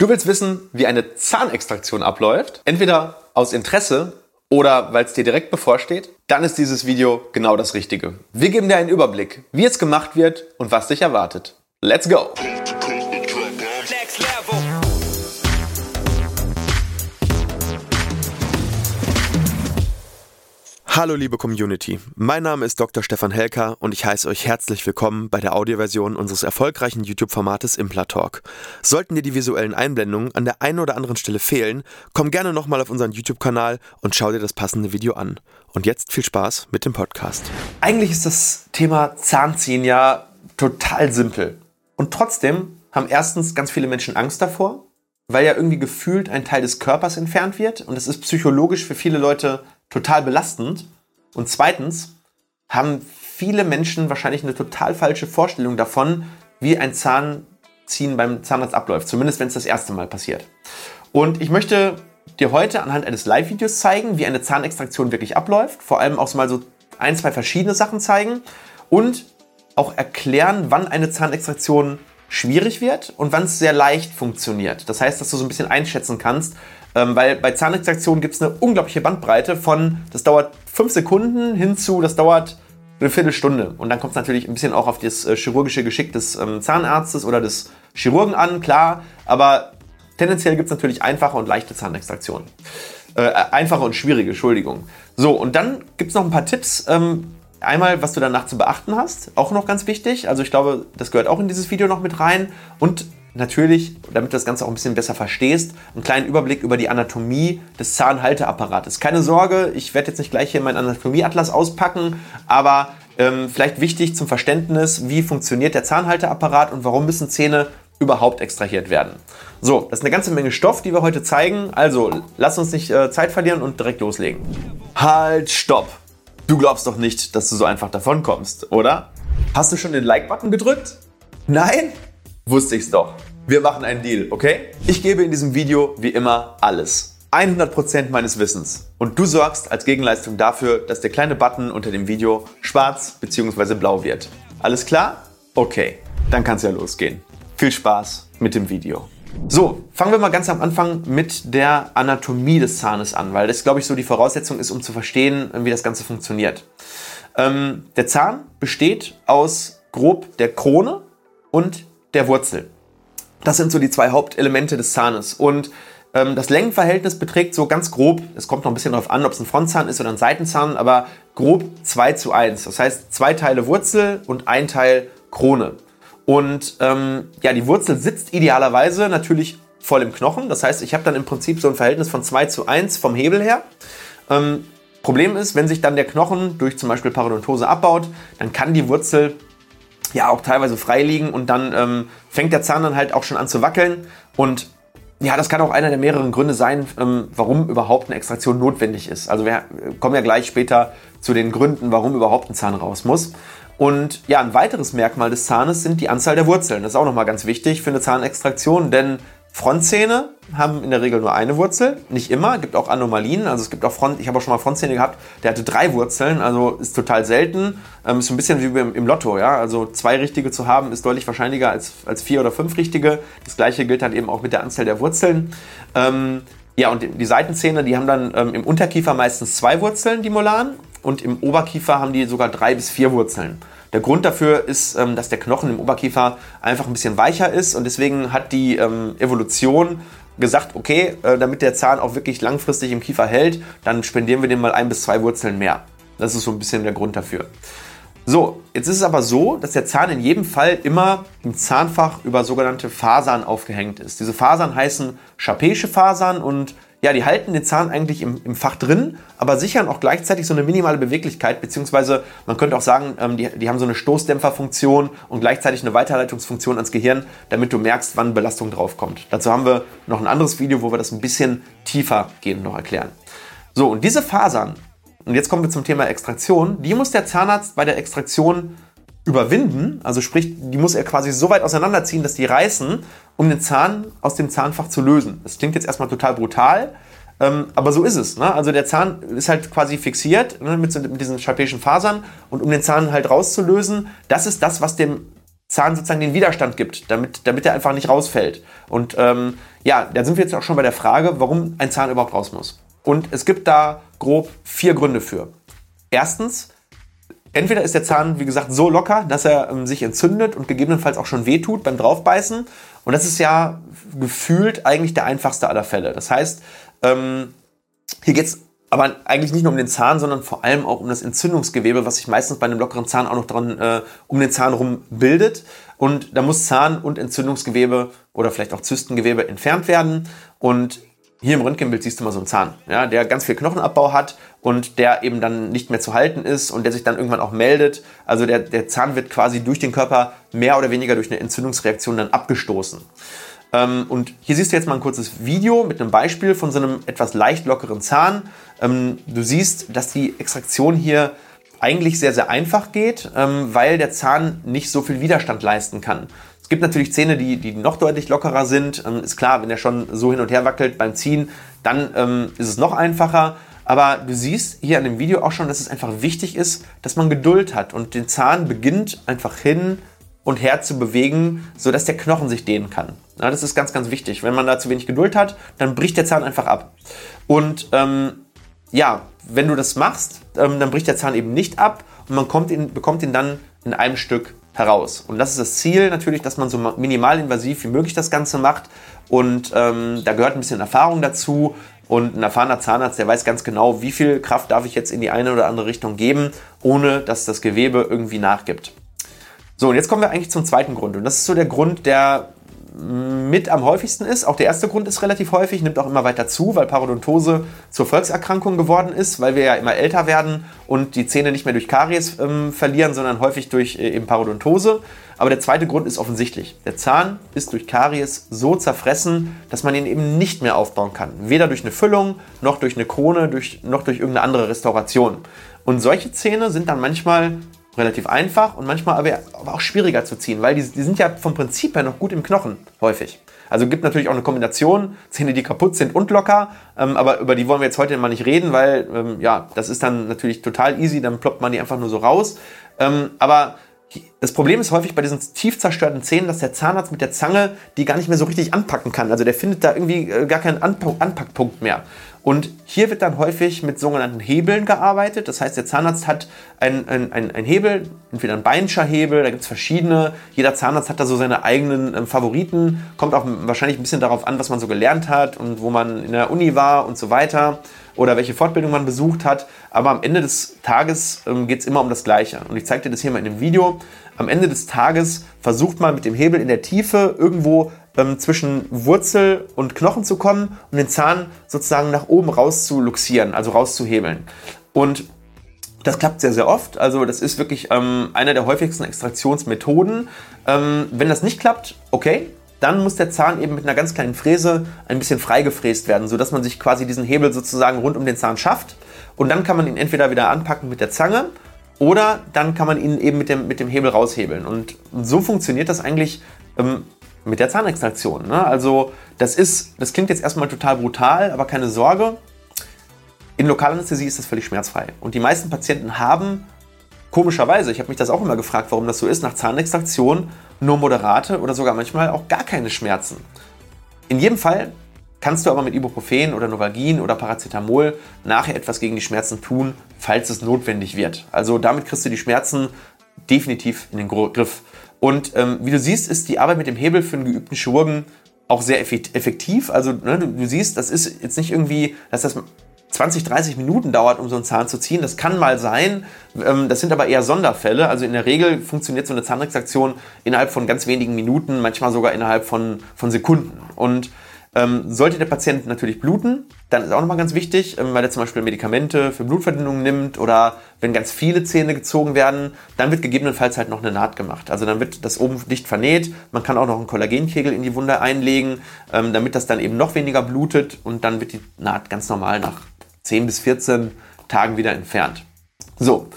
Du willst wissen, wie eine Zahnextraktion abläuft? Entweder aus Interesse oder weil es dir direkt bevorsteht? Dann ist dieses Video genau das Richtige. Wir geben dir einen Überblick, wie es gemacht wird und was dich erwartet. Let's go! Hallo liebe Community, mein Name ist Dr. Stefan Helker und ich heiße euch herzlich willkommen bei der Audioversion unseres erfolgreichen YouTube-Formates Implatalk. Sollten dir die visuellen Einblendungen an der einen oder anderen Stelle fehlen, komm gerne nochmal auf unseren YouTube-Kanal und schau dir das passende Video an. Und jetzt viel Spaß mit dem Podcast. Eigentlich ist das Thema Zahnziehen ja total simpel. Und trotzdem haben erstens ganz viele Menschen Angst davor, weil ja irgendwie gefühlt ein Teil des Körpers entfernt wird und es ist psychologisch für viele Leute total belastend. Und zweitens haben viele Menschen wahrscheinlich eine total falsche Vorstellung davon, wie ein Zahnziehen beim Zahnarzt abläuft. Zumindest wenn es das erste Mal passiert. Und ich möchte dir heute anhand eines Live-Videos zeigen, wie eine Zahnextraktion wirklich abläuft. Vor allem auch mal so ein, zwei verschiedene Sachen zeigen und auch erklären, wann eine Zahnextraktion schwierig wird und wann es sehr leicht funktioniert. Das heißt, dass du so ein bisschen einschätzen kannst, ähm, weil bei Zahnextraktionen gibt es eine unglaubliche Bandbreite von, das dauert fünf Sekunden hin zu, das dauert eine Viertelstunde. Und dann kommt es natürlich ein bisschen auch auf das äh, chirurgische Geschick des ähm, Zahnarztes oder des Chirurgen an, klar. Aber tendenziell gibt es natürlich einfache und leichte Zahnextraktionen. Äh, äh, einfache und schwierige, Entschuldigung. So, und dann gibt es noch ein paar Tipps. Ähm, einmal, was du danach zu beachten hast, auch noch ganz wichtig. Also ich glaube, das gehört auch in dieses Video noch mit rein. Und natürlich, damit du das Ganze auch ein bisschen besser verstehst, einen kleinen Überblick über die Anatomie des Zahnhalteapparates. Keine Sorge, ich werde jetzt nicht gleich hier meinen Anatomieatlas auspacken, aber ähm, vielleicht wichtig zum Verständnis, wie funktioniert der Zahnhalteapparat und warum müssen Zähne überhaupt extrahiert werden. So, das ist eine ganze Menge Stoff, die wir heute zeigen. Also, lass uns nicht äh, Zeit verlieren und direkt loslegen. Halt, stopp! Du glaubst doch nicht, dass du so einfach davon kommst, oder? Hast du schon den Like-Button gedrückt? Nein? Wusste ich's doch. Wir machen einen Deal, okay? Ich gebe in diesem Video wie immer alles. 100% meines Wissens. Und du sorgst als Gegenleistung dafür, dass der kleine Button unter dem Video schwarz bzw. blau wird. Alles klar? Okay, dann kann's ja losgehen. Viel Spaß mit dem Video. So, fangen wir mal ganz am Anfang mit der Anatomie des Zahnes an, weil das, glaube ich, so die Voraussetzung ist, um zu verstehen, wie das Ganze funktioniert. Ähm, der Zahn besteht aus grob der Krone und der Wurzel. Das sind so die zwei Hauptelemente des Zahnes. Und ähm, das Längenverhältnis beträgt so ganz grob, es kommt noch ein bisschen darauf an, ob es ein Frontzahn ist oder ein Seitenzahn, aber grob 2 zu 1. Das heißt, zwei Teile Wurzel und ein Teil Krone. Und ähm, ja, die Wurzel sitzt idealerweise natürlich voll im Knochen. Das heißt, ich habe dann im Prinzip so ein Verhältnis von 2 zu 1 vom Hebel her. Ähm, Problem ist, wenn sich dann der Knochen durch zum Beispiel Parodontose abbaut, dann kann die Wurzel ja auch teilweise frei liegen und dann ähm, fängt der Zahn dann halt auch schon an zu wackeln und ja, das kann auch einer der mehreren Gründe sein, ähm, warum überhaupt eine Extraktion notwendig ist. Also wir kommen ja gleich später zu den Gründen, warum überhaupt ein Zahn raus muss. Und ja, ein weiteres Merkmal des Zahnes sind die Anzahl der Wurzeln. Das ist auch nochmal ganz wichtig für eine Zahnextraktion, denn Frontzähne haben in der Regel nur eine Wurzel, nicht immer, gibt auch Anomalien. Also es gibt auch Front, ich habe auch schon mal Frontzähne gehabt, der hatte drei Wurzeln, also ist total selten. Ähm, ist so ein bisschen wie im, im, Lotto, ja. Also zwei richtige zu haben ist deutlich wahrscheinlicher als, als vier oder fünf richtige. Das gleiche gilt dann eben auch mit der Anzahl der Wurzeln. Ähm, ja, und die Seitenzähne, die haben dann ähm, im Unterkiefer meistens zwei Wurzeln, die Molaren, und im Oberkiefer haben die sogar drei bis vier Wurzeln. Der Grund dafür ist, ähm, dass der Knochen im Oberkiefer einfach ein bisschen weicher ist und deswegen hat die ähm, Evolution gesagt, okay, äh, damit der Zahn auch wirklich langfristig im Kiefer hält, dann spendieren wir dem mal ein bis zwei Wurzeln mehr. Das ist so ein bisschen der Grund dafür. So, jetzt ist es aber so, dass der Zahn in jedem Fall immer im Zahnfach über sogenannte Fasern aufgehängt ist. Diese Fasern heißen Chapeische Fasern und ja, die halten den Zahn eigentlich im, im, Fach drin, aber sichern auch gleichzeitig so eine minimale Beweglichkeit, beziehungsweise man könnte auch sagen, ähm, die, die haben so eine Stoßdämpferfunktion und gleichzeitig eine Weiterleitungsfunktion ans Gehirn, damit du merkst, wann Belastung draufkommt. Dazu haben wir noch ein anderes Video, wo wir das ein bisschen tiefer gehen noch erklären. So, und diese Fasern, und jetzt kommen wir zum Thema Extraktion, die muss der Zahnarzt bei der Extraktion überwinden, also sprich, die muss er quasi so weit auseinanderziehen, dass die reißen, um den Zahn aus dem Zahnfach zu lösen. Das klingt jetzt erstmal total brutal, ähm, aber so ist es. Ne? Also der Zahn ist halt quasi fixiert ne, mit, mit, diesen schalpischen Fasern und um den Zahn halt rauszulösen, das ist das, was dem Zahn sozusagen den Widerstand gibt, damit, damit er einfach nicht rausfällt. Und ähm, ja, da sind wir jetzt auch schon bei der Frage, warum ein Zahn überhaupt raus muss. Und es gibt da grob vier Gründe für. Erstens, entweder ist der Zahn, wie gesagt, so locker, dass er ähm, sich entzündet und gegebenenfalls auch schon wehtut beim Draufbeißen. Und das ist ja gefühlt eigentlich der einfachste aller Fälle. Das heißt, ähm, hier geht es aber eigentlich nicht nur um den Zahn, sondern vor allem auch um das Entzündungsgewebe, was sich meistens bei einem lockeren Zahn auch noch dran äh, um den Zahn rum bildet. Und da muss Zahn- und Entzündungsgewebe oder vielleicht auch Zystengewebe entfernt werden. Und hier im Röntgenbild siehst du mal so einen Zahn, ja, der ganz viel Knochenabbau hat und der eben dann nicht mehr zu halten ist und der sich dann irgendwann auch meldet. Also der, der Zahn wird quasi durch den Körper mehr oder weniger durch eine Entzündungsreaktion dann abgestoßen. Ähm, und hier siehst du jetzt mal ein kurzes Video mit einem Beispiel von so einem etwas leicht lockeren Zahn. Ähm, du siehst, dass die Extraktion hier eigentlich sehr, sehr einfach geht, ähm, weil der Zahn nicht so viel Widerstand leisten kann. Es gibt natürlich Zähne, die, die noch deutlich lockerer sind. Ähm, ist klar, wenn er schon so hin und her wackelt beim Ziehen, dann ähm, ist es noch einfacher. Aber du siehst hier an dem Video auch schon, dass es einfach wichtig ist, dass man Geduld hat und den Zahn beginnt einfach hin und her zu bewegen, sodass der Knochen sich dehnen kann. Ja, das ist ganz, ganz wichtig. Wenn man da zu wenig Geduld hat, dann bricht der Zahn einfach ab. Und ähm, ja, wenn du das machst, ähm, dann bricht der Zahn eben nicht ab und man kommt ihn, bekommt ihn dann in einem Stück heraus. Und das ist das Ziel natürlich, dass man so minimalinvasiv wie möglich das Ganze macht. Und ähm, da gehört ein bisschen Erfahrung dazu. Und ein erfahrener Zahnarzt, der weiß ganz genau, wie viel Kraft darf ich jetzt in die eine oder andere Richtung geben, ohne dass das Gewebe irgendwie nachgibt. So, und jetzt kommen wir eigentlich zum zweiten Grund. Und das ist so der Grund, der mit am häufigsten ist. Auch der erste Grund ist relativ häufig, nimmt auch immer weiter zu, weil Parodontose zur Volkserkrankung geworden ist, weil wir ja immer älter werden und die Zähne nicht mehr durch Karies ähm, verlieren, sondern häufig durch äh, eben Parodontose. Aber der zweite Grund ist offensichtlich. Der Zahn ist durch Karies so zerfressen, dass man ihn eben nicht mehr aufbauen kann. Weder durch eine Füllung, noch durch eine Krone, durch, noch durch irgendeine andere Restauration. Und solche Zähne sind dann manchmal relativ einfach und manchmal aber, auch schwieriger zu ziehen, weil die, die, sind ja vom Prinzip her noch gut im Knochen, häufig. Also gibt natürlich auch eine Kombination, Zähne, die kaputt sind und locker, ähm, aber über die wollen wir jetzt heute mal nicht reden, weil ähm, ja, das ist dann natürlich total easy, dann ploppt man die einfach nur so raus. Ähm, aber das Problem ist häufig bei diesen tief zerstörten Zähnen, dass der Zahnarzt mit der Zange die gar nicht mehr so richtig anpacken kann. Also der findet da irgendwie äh, gar keinen Anpackpunkt mehr. Und hier wird dann häufig mit sogenannten Hebeln gearbeitet. Das heißt, der Zahnarzt hat einen ein, ein Hebel, entweder ein Beinscher Hebel, da gibt es verschiedene. Jeder Zahnarzt hat da so seine eigenen ähm, Favoriten. Kommt auch wahrscheinlich ein bisschen darauf an, was man so gelernt hat und wo man in der Uni war und so weiter. Oder welche Fortbildung man besucht hat. Aber am Ende des Tages ähm, geht es immer um das Gleiche. Und ich zeige dir das hier mal in dem Video. Am Ende des Tages versucht man mit dem Hebel in der Tiefe irgendwo ähm, zwischen Wurzel und Knochen zu kommen und den Zahn sozusagen nach oben raus zu luxieren, also rauszuhebeln. Und das klappt sehr, sehr oft. Also das ist wirklich ähm, einer der häufigsten Extraktionsmethoden. Ähm, wenn das nicht klappt, okay, dann muss der Zahn eben mit einer ganz kleinen Fräse ein bisschen freigefräst werden, sodass man sich quasi diesen Hebel sozusagen rund um den Zahn schafft. Und dann kann man ihn entweder wieder anpacken mit der Zange oder dann kann man ihn eben mit dem, mit dem Hebel raushebeln. Und so funktioniert das eigentlich ähm, mit der Zahnextraktion. Ne? Also das ist, das klingt jetzt erstmal total brutal, aber keine Sorge. In Lokalanästhesie ist das völlig schmerzfrei. Und die meisten Patienten haben komischerweise, ich habe mich das auch immer gefragt, warum das so ist, nach Zahnextraktion nur moderate oder sogar manchmal auch gar keine Schmerzen. In jedem Fall kannst du aber mit Ibuprofen oder Novalgin oder Paracetamol nachher etwas gegen die Schmerzen tun, falls es notwendig wird. Also damit kriegst du die Schmerzen definitiv in den Griff. Und ähm, wie du siehst, ist die Arbeit mit dem Hebel für einen geübten Chirurgen auch sehr effektiv. Also ne, du, du, siehst, das ist jetzt nicht irgendwie, dass das 20, 30 Minuten dauert, um so einen Zahn zu ziehen. Das kann mal sein. Ähm, das sind aber eher Sonderfälle. Also in der Regel funktioniert so eine Zahnextraktion innerhalb von ganz wenigen Minuten, manchmal sogar innerhalb von, von Sekunden. Und ähm, sollte der Patient natürlich bluten, dann ist auch nochmal ganz wichtig, ähm, weil er zum Beispiel Medikamente für Blutverdünnung nimmt oder wenn ganz viele Zähne gezogen werden, dann wird gegebenenfalls halt noch eine Naht gemacht. Also dann wird das oben dicht vernäht. Man kann auch noch einen Kollagenkegel in die Wunde einlegen, ähm, damit das dann eben noch weniger blutet und dann wird die Naht ganz normal nach 10 bis 14 Tagen wieder entfernt. So,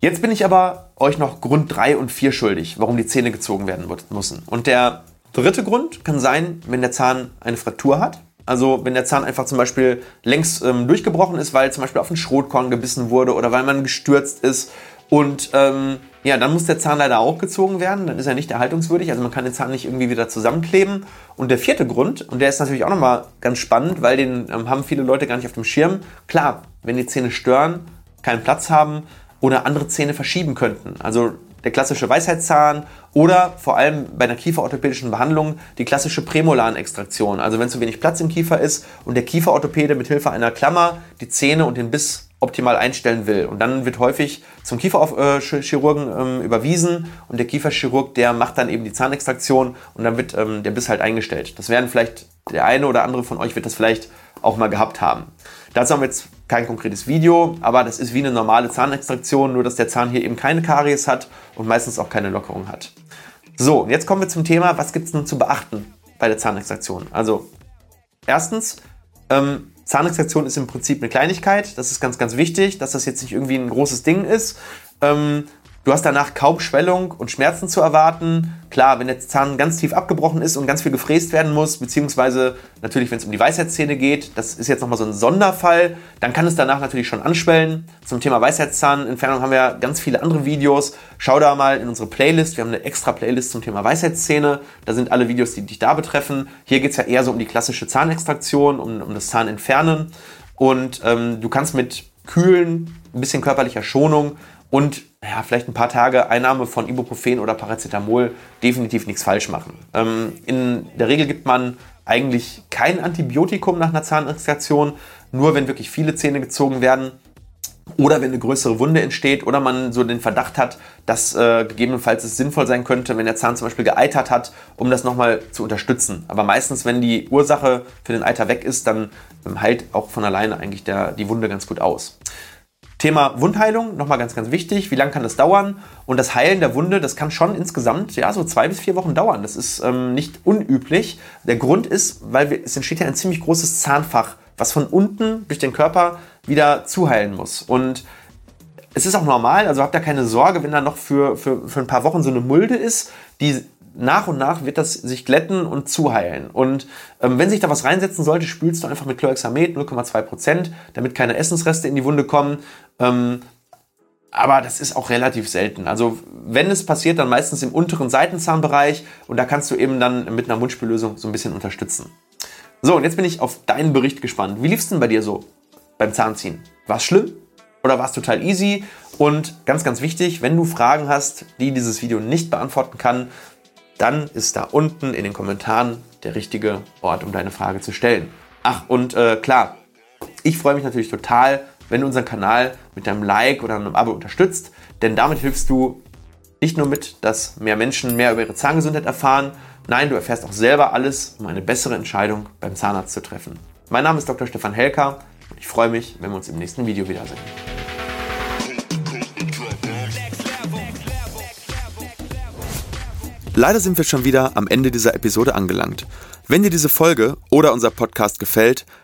jetzt bin ich aber euch noch Grund 3 und 4 schuldig, warum die Zähne gezogen werden müssen. Und der Dritte Grund kann sein, wenn der Zahn eine Fraktur hat. Also wenn der Zahn einfach zum Beispiel längs ähm, durchgebrochen ist, weil zum Beispiel auf ein Schrotkorn gebissen wurde oder weil man gestürzt ist und ähm, ja, dann muss der Zahn leider auch gezogen werden, dann ist er nicht erhaltungswürdig, also man kann den Zahn nicht irgendwie wieder zusammenkleben. Und der vierte Grund, und der ist natürlich auch nochmal ganz spannend, weil den ähm, haben viele Leute gar nicht auf dem Schirm. Klar, wenn die Zähne stören, keinen Platz haben oder andere Zähne verschieben könnten. Also der klassische Weisheitszahn oder vor allem bei einer kieferorthopädischen Behandlung die klassische Prämolarenextraktion. Also wenn zu wenig Platz im Kiefer ist und der Kieferorthopäde mit Hilfe einer Klammer die Zähne und den Biss optimal einstellen will. Und dann wird häufig zum Kieferchirurgen ähm, überwiesen und der Kieferchirurg, der macht dann eben die Zahnextraktion und dann wird ähm, der Biss halt eingestellt. Das werden vielleicht, der eine oder andere von euch wird das vielleicht auch mal gehabt haben. Dazu haben wir jetzt kein konkretes Video, aber das ist wie eine normale Zahnextraktion, nur dass der Zahn hier eben keine Karies hat und meistens auch keine Lockerung hat. So, jetzt kommen wir zum Thema, was gibt es nun zu beachten bei der Zahnextraktion? Also, erstens, ähm, Zahnextraktion ist im Prinzip eine Kleinigkeit, das ist ganz, ganz wichtig, dass das jetzt nicht irgendwie ein großes Ding ist. Ähm, Du hast danach kaum Schwellung und Schmerzen zu erwarten. Klar, wenn der Zahn ganz tief abgebrochen ist und ganz viel gefräst werden muss, beziehungsweise natürlich, wenn es um die Weisheitszähne geht, das ist jetzt nochmal so ein Sonderfall, dann kann es danach natürlich schon anschwellen. Zum Thema Weisheitszahnentfernung haben wir ganz viele andere Videos. Schau da mal in unsere Playlist. Wir haben eine extra Playlist zum Thema Weisheitszähne. Da sind alle Videos, die dich da betreffen. Hier geht es ja eher so um die klassische Zahnextraktion, um, um das Zahnentfernen. Und ähm, du kannst mit kühlen, ein bisschen körperlicher Schonung und ja, vielleicht ein paar Tage Einnahme von Ibuprofen oder Paracetamol definitiv nichts falsch machen. Ähm, in der Regel gibt man eigentlich kein Antibiotikum nach einer Zahnextraktion, nur wenn wirklich viele Zähne gezogen werden oder wenn eine größere Wunde entsteht oder man so den Verdacht hat, dass äh, gegebenenfalls es sinnvoll sein könnte, wenn der Zahn zum Beispiel geeitert hat, um das nochmal zu unterstützen. Aber meistens, wenn die Ursache für den Eiter weg ist, dann ähm, heilt auch von alleine eigentlich der, die Wunde ganz gut aus. Thema Wundheilung, nochmal ganz, ganz wichtig. Wie lange kann das dauern? Und das Heilen der Wunde, das kann schon insgesamt ja so zwei bis vier Wochen dauern. Das ist ähm, nicht unüblich. Der Grund ist, weil wir, es entsteht ja ein ziemlich großes Zahnfach, was von unten durch den Körper wieder zuheilen muss. Und es ist auch normal, also habt da keine Sorge, wenn da noch für, für, für ein paar Wochen so eine Mulde ist, die nach und nach wird das sich glätten und zuheilen. Und ähm, wenn sich da was reinsetzen sollte, spülst du einfach mit Chlorhexamet 0,2%, damit keine Essensreste in die Wunde kommen. Ähm, aber das ist auch relativ selten. Also wenn es passiert, dann meistens im unteren Seitenzahnbereich und da kannst du eben dann mit einer Mundspüllösung so ein bisschen unterstützen. So, und jetzt bin ich auf deinen Bericht gespannt. Wie lief es denn bei dir so beim Zahnziehen? War es schlimm oder war es total easy? Und ganz, ganz wichtig, wenn du Fragen hast, die dieses Video nicht beantworten kann, dann ist da unten in den Kommentaren der richtige Ort, um deine Frage zu stellen. Ach, und äh, klar, ich freue mich natürlich total, wenn du unseren Kanal mit deinem Like oder einem Abo unterstützt, denn damit hilfst du nicht nur mit, dass mehr Menschen mehr über ihre Zahngesundheit erfahren, nein, du erfährst auch selber alles, um eine bessere Entscheidung beim Zahnarzt zu treffen. Mein Name ist Dr. Stefan Helker und ich freue mich, wenn wir uns im nächsten Video wiedersehen. Leider sind wir schon wieder am Ende dieser Episode angelangt. Wenn dir diese Folge oder unser Podcast gefällt,